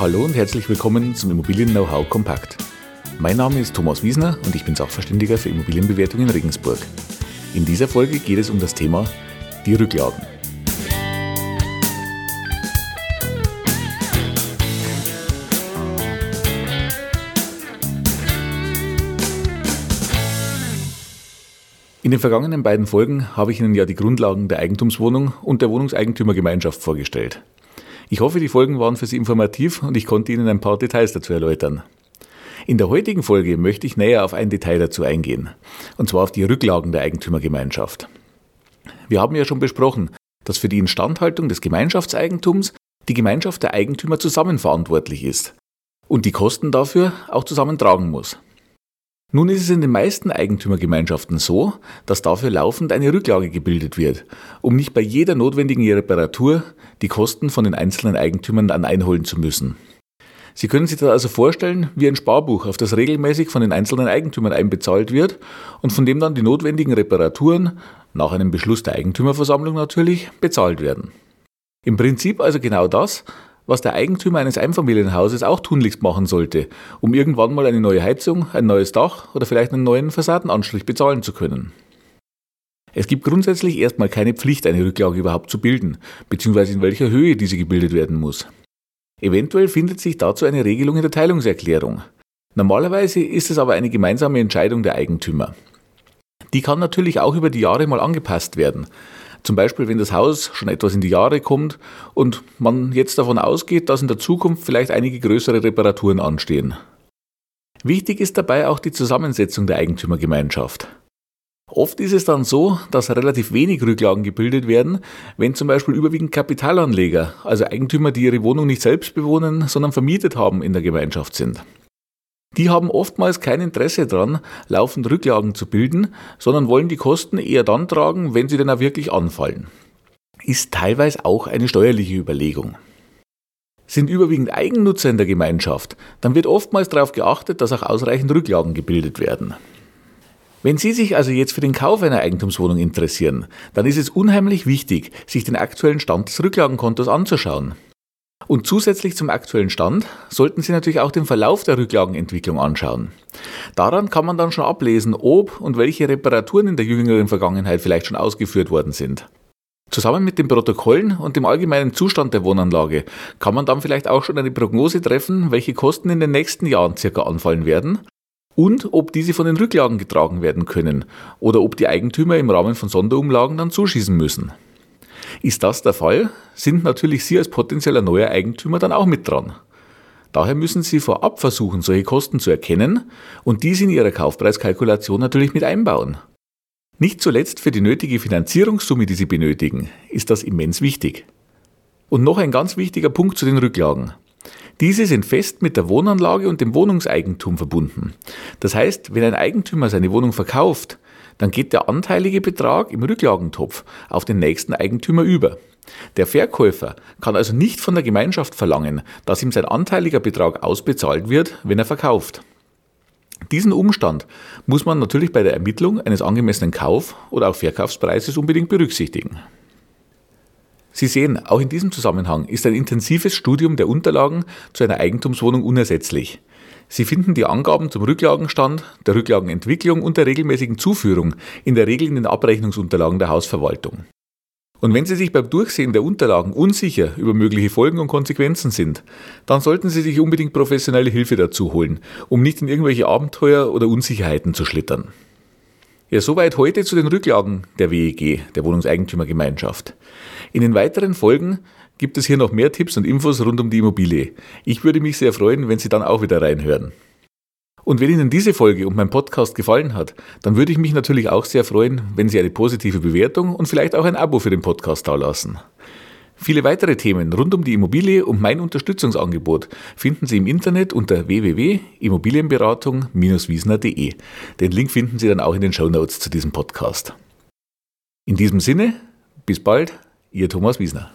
Hallo und herzlich willkommen zum Immobilien Know-how Kompakt. Mein Name ist Thomas Wiesner und ich bin Sachverständiger für Immobilienbewertung in Regensburg. In dieser Folge geht es um das Thema die Rücklagen. In den vergangenen beiden Folgen habe ich Ihnen ja die Grundlagen der Eigentumswohnung und der Wohnungseigentümergemeinschaft vorgestellt. Ich hoffe, die Folgen waren für Sie informativ und ich konnte Ihnen ein paar Details dazu erläutern. In der heutigen Folge möchte ich näher auf ein Detail dazu eingehen, und zwar auf die Rücklagen der Eigentümergemeinschaft. Wir haben ja schon besprochen, dass für die Instandhaltung des Gemeinschaftseigentums die Gemeinschaft der Eigentümer zusammen verantwortlich ist und die Kosten dafür auch zusammen tragen muss. Nun ist es in den meisten Eigentümergemeinschaften so, dass dafür laufend eine Rücklage gebildet wird, um nicht bei jeder notwendigen Reparatur die Kosten von den einzelnen Eigentümern dann einholen zu müssen. Sie können sich das also vorstellen wie ein Sparbuch, auf das regelmäßig von den einzelnen Eigentümern einbezahlt wird und von dem dann die notwendigen Reparaturen, nach einem Beschluss der Eigentümerversammlung natürlich, bezahlt werden. Im Prinzip also genau das, was der Eigentümer eines Einfamilienhauses auch tunlichst machen sollte, um irgendwann mal eine neue Heizung, ein neues Dach oder vielleicht einen neuen Fassadenanstrich bezahlen zu können. Es gibt grundsätzlich erstmal keine Pflicht, eine Rücklage überhaupt zu bilden, beziehungsweise in welcher Höhe diese gebildet werden muss. Eventuell findet sich dazu eine Regelung in der Teilungserklärung. Normalerweise ist es aber eine gemeinsame Entscheidung der Eigentümer. Die kann natürlich auch über die Jahre mal angepasst werden. Zum Beispiel, wenn das Haus schon etwas in die Jahre kommt und man jetzt davon ausgeht, dass in der Zukunft vielleicht einige größere Reparaturen anstehen. Wichtig ist dabei auch die Zusammensetzung der Eigentümergemeinschaft. Oft ist es dann so, dass relativ wenig Rücklagen gebildet werden, wenn zum Beispiel überwiegend Kapitalanleger, also Eigentümer, die ihre Wohnung nicht selbst bewohnen, sondern vermietet haben, in der Gemeinschaft sind. Die haben oftmals kein Interesse daran, laufend Rücklagen zu bilden, sondern wollen die Kosten eher dann tragen, wenn sie denn auch wirklich anfallen. Ist teilweise auch eine steuerliche Überlegung. Sind überwiegend Eigennutzer in der Gemeinschaft, dann wird oftmals darauf geachtet, dass auch ausreichend Rücklagen gebildet werden. Wenn Sie sich also jetzt für den Kauf einer Eigentumswohnung interessieren, dann ist es unheimlich wichtig, sich den aktuellen Stand des Rücklagenkontos anzuschauen. Und zusätzlich zum aktuellen Stand sollten Sie natürlich auch den Verlauf der Rücklagenentwicklung anschauen. Daran kann man dann schon ablesen, ob und welche Reparaturen in der jüngeren Vergangenheit vielleicht schon ausgeführt worden sind. Zusammen mit den Protokollen und dem allgemeinen Zustand der Wohnanlage kann man dann vielleicht auch schon eine Prognose treffen, welche Kosten in den nächsten Jahren circa anfallen werden und ob diese von den Rücklagen getragen werden können oder ob die Eigentümer im Rahmen von Sonderumlagen dann zuschießen müssen. Ist das der Fall, sind natürlich Sie als potenzieller neuer Eigentümer dann auch mit dran. Daher müssen Sie vorab versuchen, solche Kosten zu erkennen und diese in Ihrer Kaufpreiskalkulation natürlich mit einbauen. Nicht zuletzt für die nötige Finanzierungssumme, die Sie benötigen, ist das immens wichtig. Und noch ein ganz wichtiger Punkt zu den Rücklagen. Diese sind fest mit der Wohnanlage und dem Wohnungseigentum verbunden. Das heißt, wenn ein Eigentümer seine Wohnung verkauft, dann geht der anteilige Betrag im Rücklagentopf auf den nächsten Eigentümer über. Der Verkäufer kann also nicht von der Gemeinschaft verlangen, dass ihm sein anteiliger Betrag ausbezahlt wird, wenn er verkauft. Diesen Umstand muss man natürlich bei der Ermittlung eines angemessenen Kauf- oder auch Verkaufspreises unbedingt berücksichtigen. Sie sehen, auch in diesem Zusammenhang ist ein intensives Studium der Unterlagen zu einer Eigentumswohnung unersetzlich. Sie finden die Angaben zum Rücklagenstand, der Rücklagenentwicklung und der regelmäßigen Zuführung in der Regel in den Abrechnungsunterlagen der Hausverwaltung. Und wenn Sie sich beim Durchsehen der Unterlagen unsicher über mögliche Folgen und Konsequenzen sind, dann sollten Sie sich unbedingt professionelle Hilfe dazu holen, um nicht in irgendwelche Abenteuer oder Unsicherheiten zu schlittern. Ja, soweit heute zu den Rücklagen der WEG, der Wohnungseigentümergemeinschaft. In den weiteren Folgen gibt es hier noch mehr Tipps und Infos rund um die Immobilie. Ich würde mich sehr freuen, wenn Sie dann auch wieder reinhören. Und wenn Ihnen diese Folge und mein Podcast gefallen hat, dann würde ich mich natürlich auch sehr freuen, wenn Sie eine positive Bewertung und vielleicht auch ein Abo für den Podcast dalassen. Viele weitere Themen rund um die Immobilie und mein Unterstützungsangebot finden Sie im Internet unter www.immobilienberatung-wiesner.de. Den Link finden Sie dann auch in den Show Notes zu diesem Podcast. In diesem Sinne, bis bald, Ihr Thomas Wiesner.